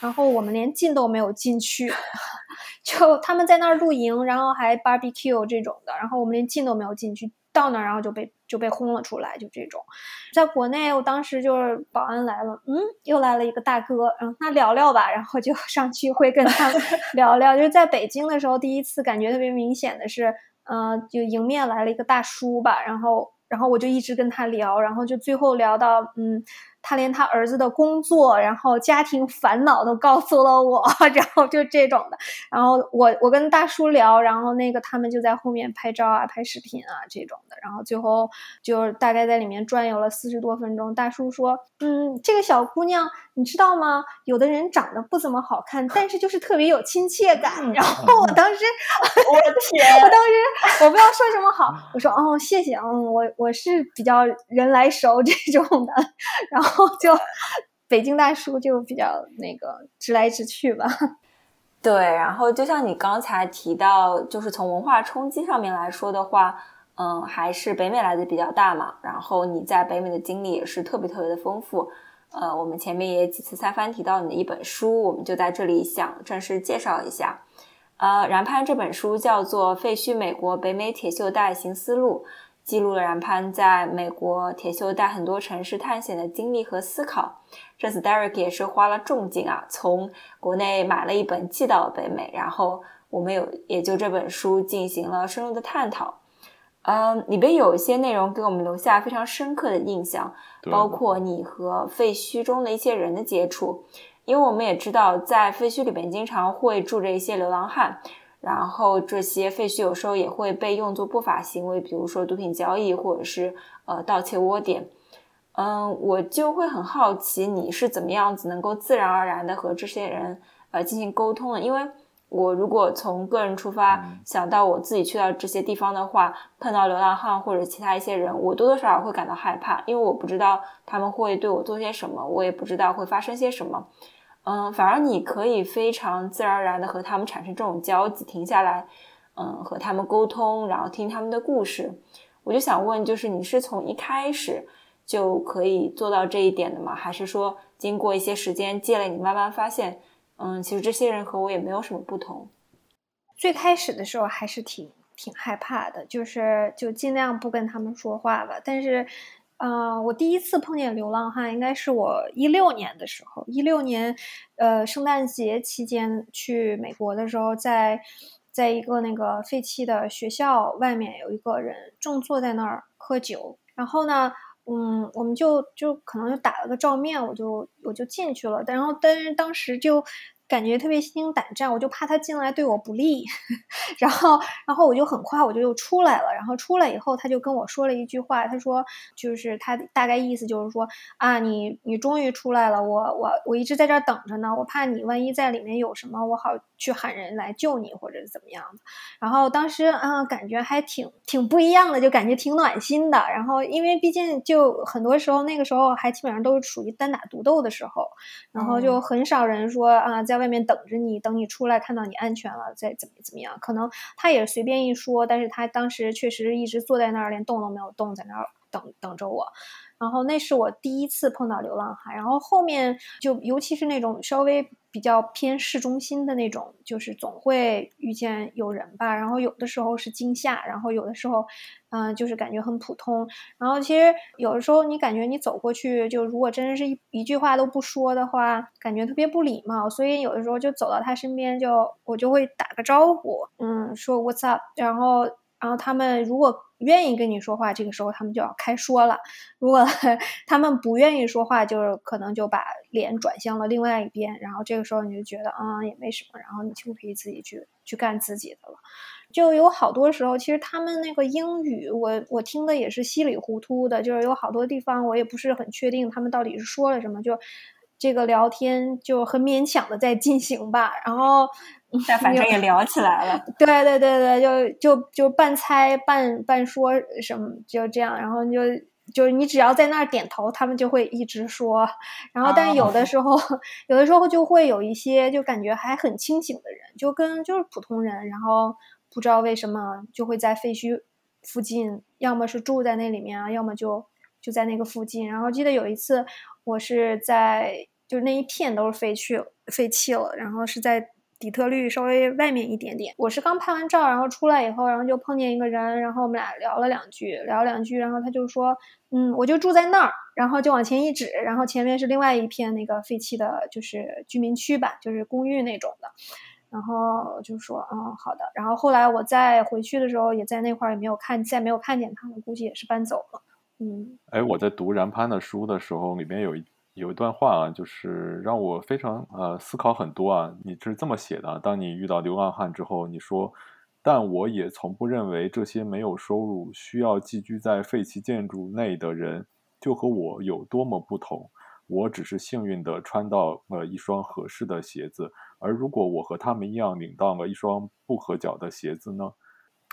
然后我们连进都没有进去，就他们在那儿露营，然后还 barbecue 这种的，然后我们连进都没有进去。到那儿，然后就被就被轰了出来，就这种。在国内，我当时就是保安来了，嗯，又来了一个大哥，然后那聊聊吧，然后就 上去会跟他 聊聊。就是在北京的时候，第一次感觉特别明显的是，嗯，就迎面来了一个大叔吧，然后然后我就一直跟他聊，然后就最后聊到，嗯。他连他儿子的工作，然后家庭烦恼都告诉了我，然后就这种的。然后我我跟大叔聊，然后那个他们就在后面拍照啊、拍视频啊这种的。然后最后就大概在里面转悠了四十多分钟。大叔说：“嗯，这个小姑娘你知道吗？有的人长得不怎么好看，但是就是特别有亲切感。”然后我当时，我的天！我当时我不知道说什么好，我说：“哦，谢谢，嗯，我我是比较人来熟这种的。”。然后就北京大叔就比较那个直来直去吧。对，然后就像你刚才提到，就是从文化冲击上面来说的话，嗯，还是北美来的比较大嘛。然后你在北美的经历也是特别特别的丰富。呃，我们前面也几次三番提到你的一本书，我们就在这里想正式介绍一下。呃，然潘这本书叫做《废墟美国北美铁锈带行思路》。记录了然潘在美国铁锈带很多城市探险的经历和思考。这次 Derek 也是花了重金啊，从国内买了一本寄到北美，然后我们有也就这本书进行了深入的探讨。嗯，里边有一些内容给我们留下非常深刻的印象，包括你和废墟中的一些人的接触，因为我们也知道在废墟里边经常会住着一些流浪汉。然后这些废墟有时候也会被用作不法行为，比如说毒品交易或者是呃盗窃窝点。嗯，我就会很好奇你是怎么样子能够自然而然的和这些人呃进行沟通的？因为我如果从个人出发想到我自己去到这些地方的话，碰到流浪汉或者其他一些人，我多多少少会感到害怕，因为我不知道他们会对我做些什么，我也不知道会发生些什么。嗯，反而你可以非常自然而然的和他们产生这种交集，停下来，嗯，和他们沟通，然后听他们的故事。我就想问，就是你是从一开始就可以做到这一点的吗？还是说经过一些时间积累，你慢慢发现，嗯，其实这些人和我也没有什么不同。最开始的时候还是挺挺害怕的，就是就尽量不跟他们说话吧。但是。嗯，我第一次碰见流浪汉应该是我一六年的时候，一六年，呃，圣诞节期间去美国的时候，在在一个那个废弃的学校外面，有一个人正坐在那儿喝酒，然后呢，嗯，我们就就可能就打了个照面，我就我就进去了，然后但是当时就。感觉特别心惊胆战，我就怕他进来对我不利，然后，然后我就很快我就又出来了，然后出来以后他就跟我说了一句话，他说就是他大概意思就是说啊，你你终于出来了，我我我一直在这儿等着呢，我怕你万一在里面有什么，我好去喊人来救你或者是怎么样的。然后当时啊，感觉还挺挺不一样的，就感觉挺暖心的。然后因为毕竟就很多时候那个时候还基本上都是属于单打独斗的时候，然后就很少人说啊在。外面等着你，等你出来看到你安全了再怎么怎么样？可能他也随便一说，但是他当时确实一直坐在那儿，连动都没有动，在那儿等等着我。然后那是我第一次碰到流浪汉，然后后面就尤其是那种稍微比较偏市中心的那种，就是总会遇见有人吧。然后有的时候是惊吓，然后有的时候，嗯，就是感觉很普通。然后其实有的时候你感觉你走过去，就如果真的是一一句话都不说的话，感觉特别不礼貌。所以有的时候就走到他身边，就我就会打个招呼，嗯，说 What's up？然后。然后他们如果愿意跟你说话，这个时候他们就要开说了；如果 他们不愿意说话，就是可能就把脸转向了另外一边。然后这个时候你就觉得啊也没什么，然后你就可以自己去去干自己的了。就有好多时候，其实他们那个英语，我我听的也是稀里糊涂的，就是有好多地方我也不是很确定他们到底是说了什么，就这个聊天就很勉强的在进行吧。然后。但反正也聊起来了，对对对对，就就就半猜半半说什么，就这样，然后就就你只要在那儿点头，他们就会一直说。然后，但有的时候，有的时候就会有一些就感觉还很清醒的人，就跟就是普通人，然后不知道为什么就会在废墟附近，要么是住在那里面啊，要么就就在那个附近。然后记得有一次，我是在就是那一片都是废墟废弃了，然后是在。底特律稍微外面一点点，我是刚拍完照，然后出来以后，然后就碰见一个人，然后我们俩聊了两句，聊两句，然后他就说，嗯，我就住在那儿，然后就往前一指，然后前面是另外一片那个废弃的，就是居民区吧，就是公寓那种的，然后就说，嗯，好的，然后后来我再回去的时候，也在那块儿也没有看，再没有看见他们，估计也是搬走了，嗯，哎，我在读然潘的书的时候，里面有一。有一段话啊，就是让我非常呃思考很多啊。你是这么写的：当你遇到流浪汉之后，你说，但我也从不认为这些没有收入、需要寄居在废弃建筑内的人就和我有多么不同。我只是幸运地穿到了一双合适的鞋子，而如果我和他们一样领到了一双不合脚的鞋子呢？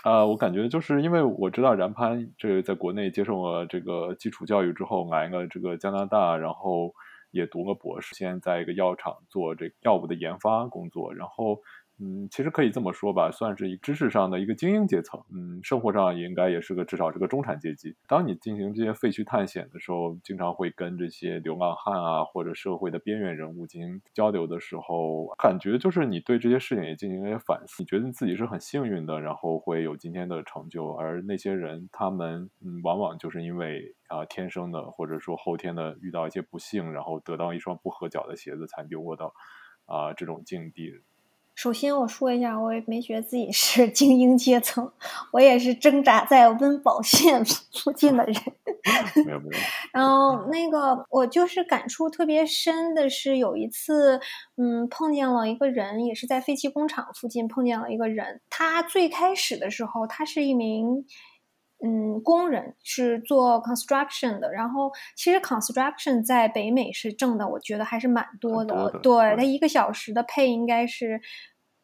啊，我感觉就是因为我知道然潘这在国内接受了这个基础教育之后，来了这个加拿大，然后也读了博士，先在在一个药厂做这药物的研发工作，然后。嗯，其实可以这么说吧，算是一知识上的一个精英阶层。嗯，生活上应该也是个至少是个中产阶级。当你进行这些废墟探险的时候，经常会跟这些流浪汉啊或者社会的边缘人物进行交流的时候，感觉就是你对这些事情也进行一些反思。你觉得自己是很幸运的，然后会有今天的成就，而那些人他们嗯，往往就是因为啊天生的或者说后天的遇到一些不幸，然后得到一双不合脚的鞋子，才流落到啊这种境地。首先我说一下，我也没觉得自己是精英阶层，我也是挣扎在温饱线 附近的人。没有没有。然后那个我就是感触特别深的是，有一次，嗯，碰见了一个人，也是在废弃工厂附近碰见了一个人。他最开始的时候，他是一名嗯工人，是做 construction 的。然后其实 construction 在北美是挣的，我觉得还是蛮多的。对他一个小时的配应该是。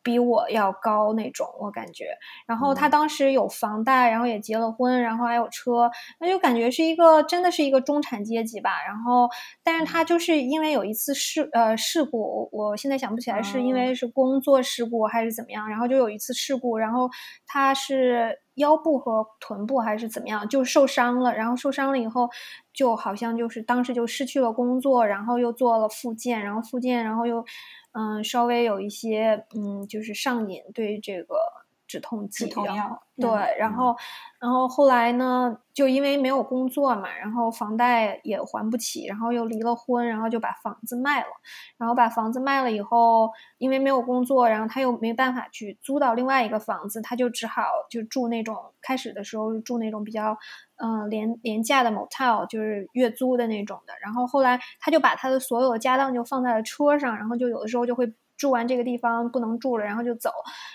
比我要高那种，我感觉。然后他当时有房贷，然后也结了婚，然后还有车，那就感觉是一个真的是一个中产阶级吧。然后，但是他就是因为有一次事呃事故，我现在想不起来是因为是工作事故还是怎么样。然后就有一次事故，然后他是腰部和臀部还是怎么样就受伤了。然后受伤了以后，就好像就是当时就失去了工作，然后又做了复健，然后复健，然后又。嗯，稍微有一些，嗯，就是上瘾对这个止痛剂，对，然后，然后后来呢，就因为没有工作嘛，然后房贷也还不起，然后又离了婚，然后就把房子卖了，然后把房子卖了以后，因为没有工作，然后他又没办法去租到另外一个房子，他就只好就住那种开始的时候住那种比较。嗯，廉廉价的 motel 就是月租的那种的，然后后来他就把他的所有的家当就放在了车上，然后就有的时候就会住完这个地方不能住了，然后就走。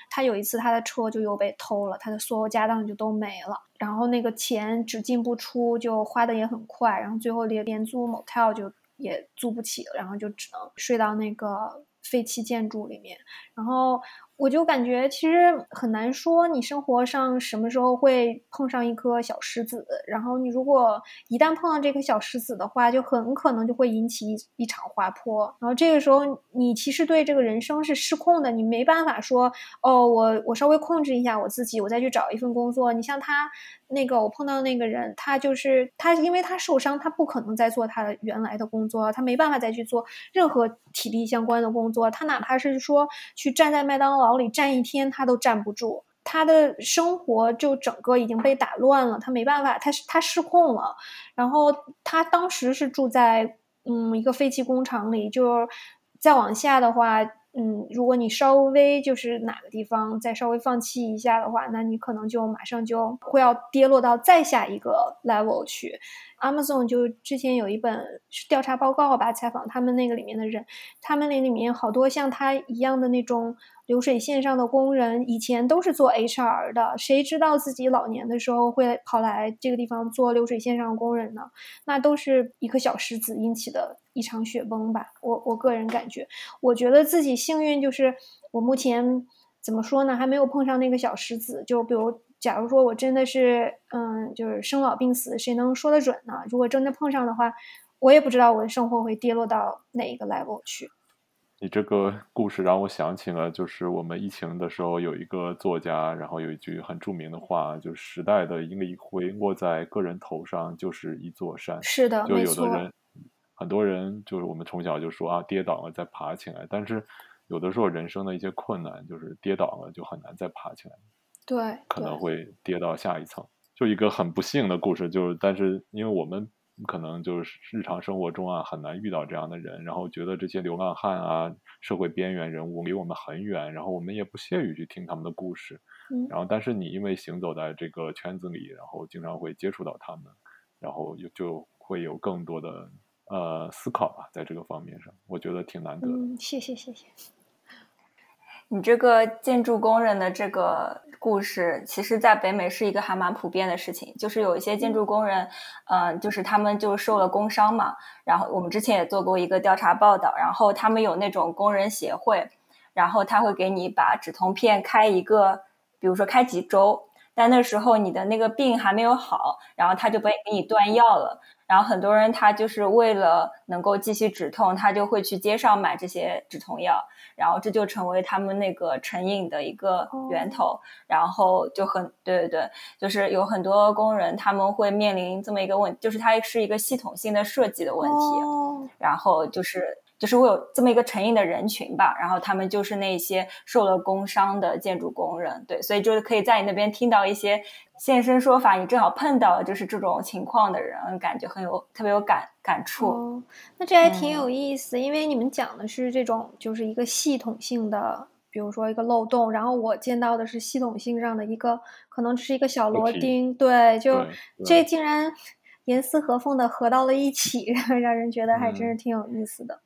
他有一次他的车就又被偷了，他的所有家当就都没了，然后那个钱只进不出，就花的也很快，然后最后连连租 motel 就也租不起了，然后就只能睡到那个废弃建筑里面，然后。我就感觉其实很难说，你生活上什么时候会碰上一颗小石子，然后你如果一旦碰到这颗小石子的话，就很可能就会引起一一场滑坡。然后这个时候，你其实对这个人生是失控的，你没办法说哦，我我稍微控制一下我自己，我再去找一份工作。你像他那个我碰到那个人，他就是他，因为他受伤，他不可能再做他的原来的工作，他没办法再去做任何体力相关的工作。他哪怕是说去站在麦当劳。里站一天他都站不住，他的生活就整个已经被打乱了，他没办法，他他失控了。然后他当时是住在嗯一个废弃工厂里，就是再往下的话，嗯，如果你稍微就是哪个地方再稍微放弃一下的话，那你可能就马上就会要跌落到再下一个 level 去。Amazon 就之前有一本调查报告吧，采访他们那个里面的人，他们那里面好多像他一样的那种流水线上的工人，以前都是做 HR 的，谁知道自己老年的时候会跑来这个地方做流水线上工人呢？那都是一颗小石子引起的。一场雪崩吧，我我个人感觉，我觉得自己幸运，就是我目前怎么说呢，还没有碰上那个小石子。就比如，假如说我真的是，嗯，就是生老病死，谁能说得准呢？如果真的碰上的话，我也不知道我的生活会跌落到哪一个 level 去。你这个故事让我想起了，就是我们疫情的时候有一个作家，然后有一句很著名的话，就是时代的一粒灰落在个人头上就是一座山。是的，就有的人。很多人就是我们从小就说啊，跌倒了再爬起来。但是有的时候人生的一些困难，就是跌倒了就很难再爬起来。对，可能会跌到下一层。就一个很不幸的故事，就是但是因为我们可能就是日常生活中啊很难遇到这样的人，然后觉得这些流浪汉啊、社会边缘人物离我们很远，然后我们也不屑于去听他们的故事。嗯。然后，但是你因为行走在这个圈子里，然后经常会接触到他们，然后就就会有更多的。呃，思考吧，在这个方面上，我觉得挺难得的。嗯，谢谢谢谢。你这个建筑工人的这个故事，其实在北美是一个还蛮普遍的事情。就是有一些建筑工人，嗯，就是他们就受了工伤嘛。然后我们之前也做过一个调查报道，然后他们有那种工人协会，然后他会给你把止痛片开一个，比如说开几周，但那时候你的那个病还没有好，然后他就被给你断药了。然后很多人他就是为了能够继续止痛，他就会去街上买这些止痛药，然后这就成为他们那个成瘾的一个源头。然后就很对对对，就是有很多工人他们会面临这么一个问，就是它是一个系统性的设计的问题。然后就是就是我有这么一个成瘾的人群吧，然后他们就是那些受了工伤的建筑工人。对，所以就是可以在你那边听到一些。现身说法，你正好碰到就是这种情况的人，感觉很有特别有感感触。哦，那这还挺有意思，因为你们讲的是这种就是一个系统性的，比如说一个漏洞，然后我见到的是系统性上的一个，可能只是一个小螺钉，对，就这竟然严丝合缝的合到了一起，让人觉得还真是挺有意思的。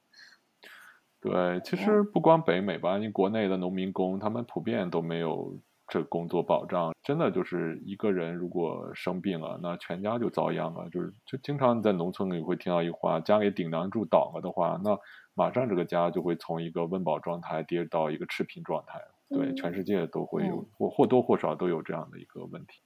对，其实不光北美吧，你国内的农民工，他们普遍都没有。这工作保障真的就是一个人如果生病了，那全家就遭殃了。就是就经常在农村里会听到一话：家里顶梁柱倒了的话，那马上这个家就会从一个温饱状态跌到一个赤贫状态。对，全世界都会有或或多或少都有这样的一个问题。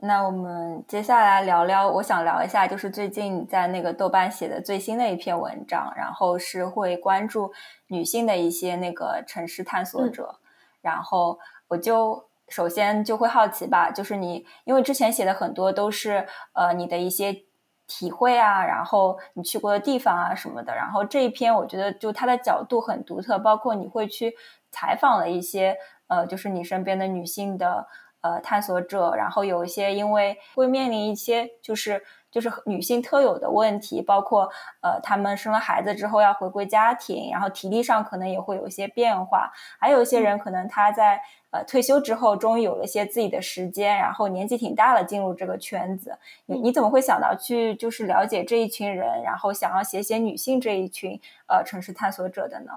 那我们接下来聊聊，我想聊一下，就是最近在那个豆瓣写的最新的一篇文章，然后是会关注女性的一些那个城市探索者，然后我就。首先就会好奇吧，就是你因为之前写的很多都是呃你的一些体会啊，然后你去过的地方啊什么的，然后这一篇我觉得就它的角度很独特，包括你会去采访了一些呃就是你身边的女性的呃探索者，然后有一些因为会面临一些就是。就是女性特有的问题，包括呃，她们生了孩子之后要回归家庭，然后体力上可能也会有一些变化。还有一些人可能他在呃退休之后，终于有了一些自己的时间，然后年纪挺大了，进入这个圈子。你你怎么会想到去就是了解这一群人，然后想要写写女性这一群呃城市探索者的呢？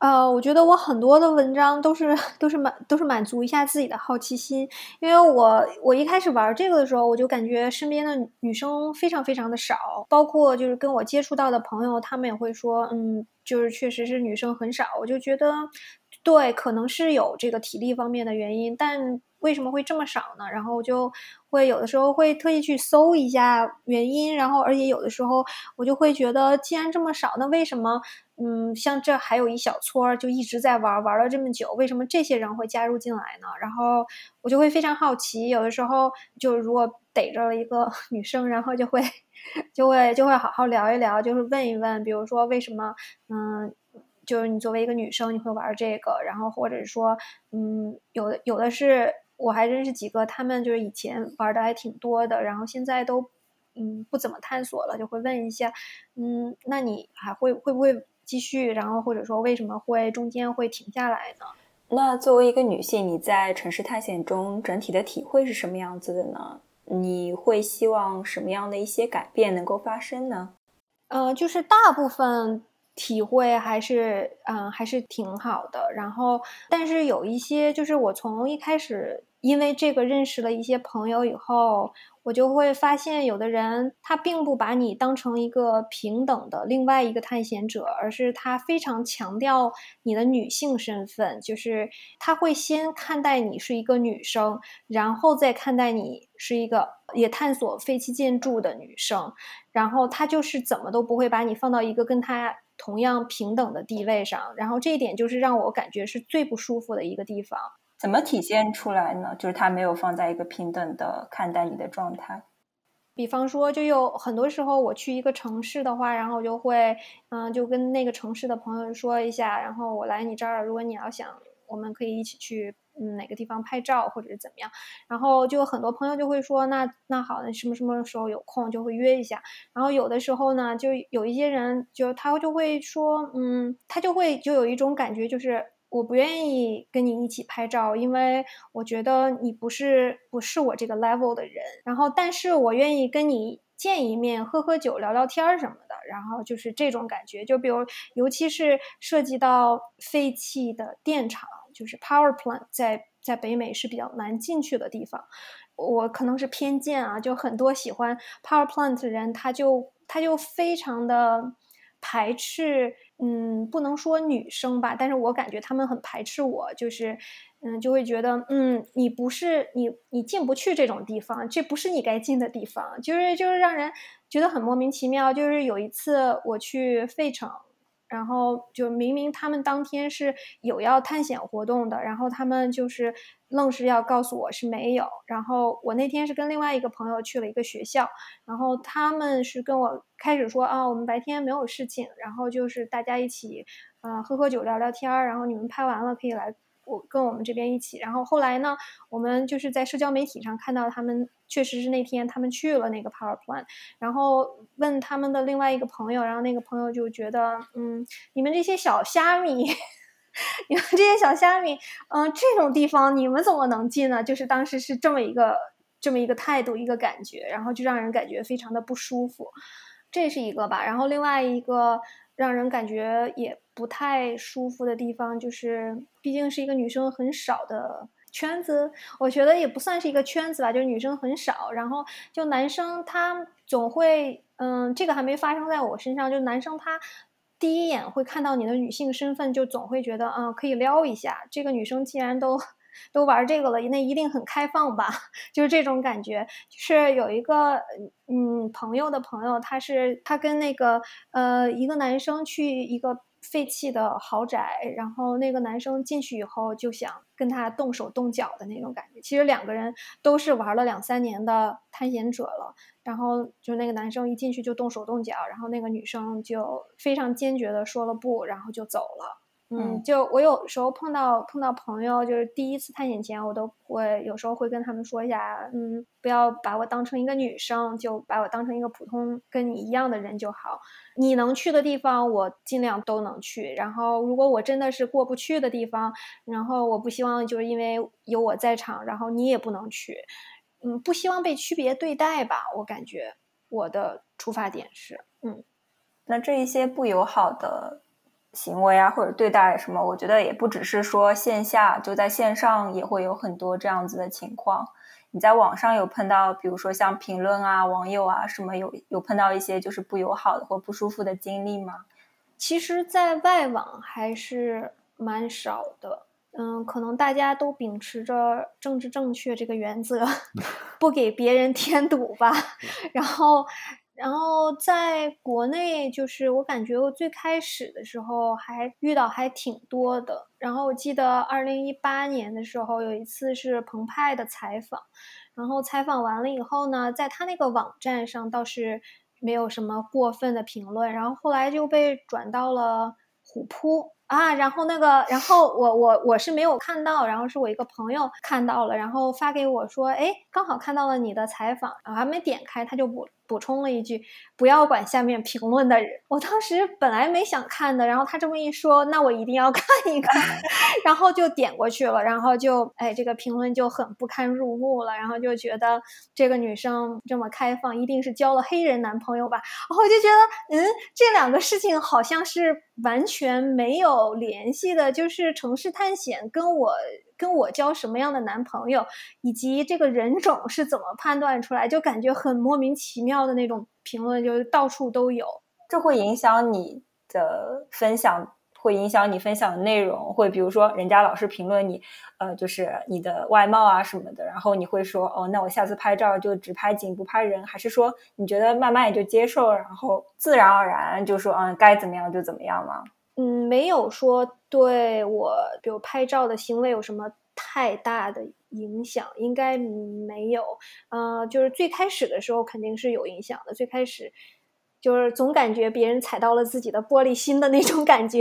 呃，我觉得我很多的文章都是 都是满都是满足一下自己的好奇心，因为我我一开始玩这个的时候，我就感觉身边的女生非常非常的少，包括就是跟我接触到的朋友，他们也会说，嗯，就是确实是女生很少，我就觉得，对，可能是有这个体力方面的原因，但为什么会这么少呢？然后我就会有的时候会特意去搜一下原因，然后而且有的时候我就会觉得，既然这么少，那为什么？嗯，像这还有一小撮就一直在玩，玩了这么久，为什么这些人会加入进来呢？然后我就会非常好奇，有的时候就如果逮着了一个 女生，然后就会就会就会好好聊一聊，就是问一问，比如说为什么，嗯，就是你作为一个女生你会玩这个，然后或者说，嗯，有的有的是我还认识几个，他们就是以前玩的还挺多的，然后现在都嗯不怎么探索了，就会问一下，嗯，那你还会会不会？继续，然后或者说为什么会中间会停下来呢？那作为一个女性，你在城市探险中整体的体会是什么样子的呢？你会希望什么样的一些改变能够发生呢？呃，就是大部分体会还是嗯还是挺好的，然后但是有一些就是我从一开始因为这个认识了一些朋友以后。我就会发现，有的人他并不把你当成一个平等的另外一个探险者，而是他非常强调你的女性身份，就是他会先看待你是一个女生，然后再看待你是一个也探索废弃建筑的女生，然后他就是怎么都不会把你放到一个跟他同样平等的地位上，然后这一点就是让我感觉是最不舒服的一个地方。怎么体现出来呢？就是他没有放在一个平等的看待你的状态。比方说，就有很多时候我去一个城市的话，然后我就会，嗯，就跟那个城市的朋友说一下，然后我来你这儿，如果你要想，我们可以一起去，嗯，哪个地方拍照或者是怎么样。然后就很多朋友就会说，那那好，那什么什么时候有空就会约一下。然后有的时候呢，就有一些人就他就会说，嗯，他就会就有一种感觉就是。我不愿意跟你一起拍照，因为我觉得你不是不是我这个 level 的人。然后，但是我愿意跟你见一面，喝喝酒，聊聊天什么的。然后就是这种感觉，就比如，尤其是涉及到废弃的电厂，就是 power plant，在在北美是比较难进去的地方。我可能是偏见啊，就很多喜欢 power plant 的人，他就他就非常的排斥。嗯，不能说女生吧，但是我感觉他们很排斥我，就是，嗯，就会觉得，嗯，你不是你，你进不去这种地方，这不是你该进的地方，就是就是让人觉得很莫名其妙。就是有一次我去费城。然后就明明他们当天是有要探险活动的，然后他们就是愣是要告诉我是没有。然后我那天是跟另外一个朋友去了一个学校，然后他们是跟我开始说啊，我们白天没有事情，然后就是大家一起呃喝喝酒聊聊天儿，然后你们拍完了可以来。我跟我们这边一起，然后后来呢，我们就是在社交媒体上看到他们确实是那天他们去了那个 power plant，然后问他们的另外一个朋友，然后那个朋友就觉得，嗯，你们这些小虾米，你们这些小虾米，嗯，这种地方你们怎么能进呢？就是当时是这么一个这么一个态度，一个感觉，然后就让人感觉非常的不舒服，这是一个吧。然后另外一个让人感觉也。不太舒服的地方就是，毕竟是一个女生很少的圈子，我觉得也不算是一个圈子吧，就是女生很少。然后就男生他总会，嗯，这个还没发生在我身上。就男生他第一眼会看到你的女性身份，就总会觉得，嗯，可以撩一下。这个女生既然都都玩这个了，那一定很开放吧？就是这种感觉。就是有一个嗯朋友的朋友，他是他跟那个呃一个男生去一个。废弃的豪宅，然后那个男生进去以后就想跟他动手动脚的那种感觉。其实两个人都是玩了两三年的探险者了，然后就那个男生一进去就动手动脚，然后那个女生就非常坚决的说了不，然后就走了。嗯，就我有时候碰到碰到朋友，就是第一次探险前，我都会有时候会跟他们说一下，嗯，不要把我当成一个女生，就把我当成一个普通跟你一样的人就好。你能去的地方，我尽量都能去。然后，如果我真的是过不去的地方，然后我不希望就是因为有我在场，然后你也不能去。嗯，不希望被区别对待吧？我感觉我的出发点是，嗯，那这一些不友好的。行为啊，或者对待什么，我觉得也不只是说线下，就在线上也会有很多这样子的情况。你在网上有碰到，比如说像评论啊、网友啊什么，有有碰到一些就是不友好的或不舒服的经历吗？其实，在外网还是蛮少的。嗯，可能大家都秉持着政治正确这个原则，不给别人添堵吧。然后。然后在国内，就是我感觉我最开始的时候还遇到还挺多的。然后我记得二零一八年的时候有一次是澎湃的采访，然后采访完了以后呢，在他那个网站上倒是没有什么过分的评论，然后后来就被转到了虎扑，啊，然后那个，然后我我我是没有看到，然后是我一个朋友看到了，然后发给我说，哎，刚好看到了你的采访，我还没点开，他就不补充了一句，不要管下面评论的人。我当时本来没想看的，然后他这么一说，那我一定要 看一看，然后就点过去了，然后就哎，这个评论就很不堪入目了，然后就觉得这个女生这么开放，一定是交了黑人男朋友吧？然后我就觉得，嗯，这两个事情好像是完全没有联系的，就是城市探险跟我。跟我交什么样的男朋友，以及这个人种是怎么判断出来，就感觉很莫名其妙的那种评论，就到处都有。这会影响你的分享，会影响你分享的内容。会比如说，人家老是评论你，呃，就是你的外貌啊什么的，然后你会说，哦，那我下次拍照就只拍景不拍人，还是说你觉得慢慢也就接受，然后自然而然就说，嗯，该怎么样就怎么样吗？嗯，没有说对我，比如拍照的行为有什么太大的影响，应该没有。呃，就是最开始的时候肯定是有影响的，最开始就是总感觉别人踩到了自己的玻璃心的那种感觉。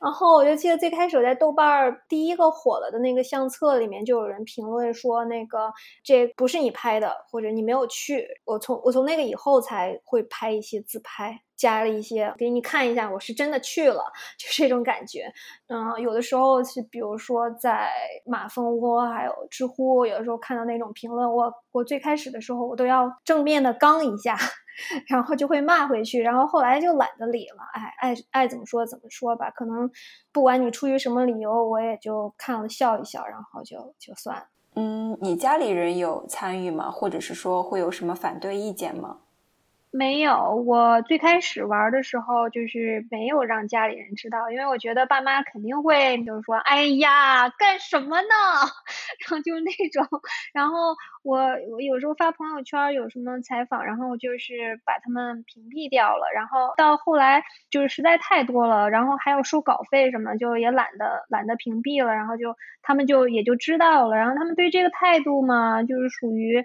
然后我就记得最开始我在豆瓣儿第一个火了的那个相册里面，就有人评论说那个这不是你拍的，或者你没有去。我从我从那个以后才会拍一些自拍。加了一些给你看一下，我是真的去了，就是这种感觉。嗯，有的时候是比如说在马蜂窝还有知乎，有的时候看到那种评论，我我最开始的时候我都要正面的刚一下，然后就会骂回去，然后后来就懒得理了。哎，爱爱怎么说怎么说吧，可能不管你出于什么理由，我也就看了笑一笑，然后就就算。嗯，你家里人有参与吗？或者是说会有什么反对意见吗？没有，我最开始玩的时候就是没有让家里人知道，因为我觉得爸妈肯定会就是说，哎呀，干什么呢？然后就是那种，然后我我有时候发朋友圈有什么采访，然后就是把他们屏蔽掉了，然后到后来就是实在太多了，然后还要收稿费什么，就也懒得懒得屏蔽了，然后就他们就也就知道了，然后他们对这个态度嘛，就是属于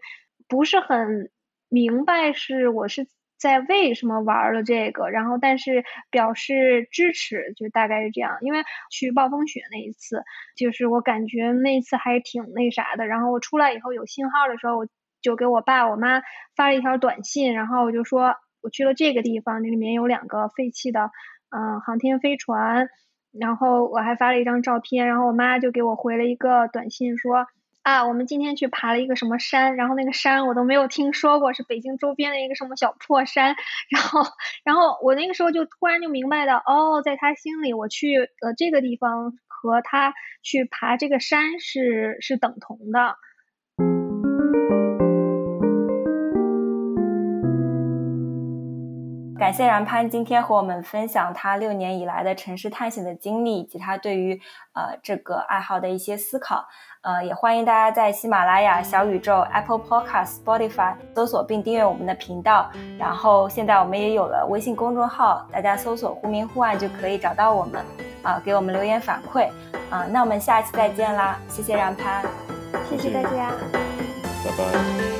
不是很。明白是我是在为什么玩了这个，然后但是表示支持，就大概是这样。因为去暴风雪那一次，就是我感觉那次还挺那啥的。然后我出来以后有信号的时候，我就给我爸我妈发了一条短信，然后我就说我去了这个地方，那里面有两个废弃的嗯航天飞船，然后我还发了一张照片，然后我妈就给我回了一个短信说。啊，我们今天去爬了一个什么山，然后那个山我都没有听说过，是北京周边的一个什么小破山。然后，然后我那个时候就突然就明白了，哦，在他心里，我去呃这个地方和他去爬这个山是是等同的。感谢然潘今天和我们分享他六年以来的城市探险的经历，以及他对于呃这个爱好的一些思考。呃，也欢迎大家在喜马拉雅、小宇宙、Apple Podcast、Spotify 搜索并订阅我们的频道。然后现在我们也有了微信公众号，大家搜索“忽明忽暗”就可以找到我们，啊，给我们留言反馈。啊，那我们下期再见啦！谢谢然潘，谢谢大家，拜拜。